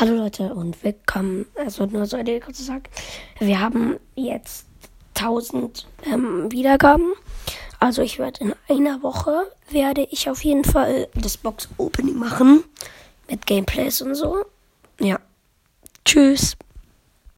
Hallo Leute und willkommen. Also nur so eine kurze Sache. Wir haben jetzt 1000 ähm, Wiedergaben. Also ich werde in einer Woche werde ich auf jeden Fall das Box Opening machen mit Gameplays und so. Ja. Tschüss.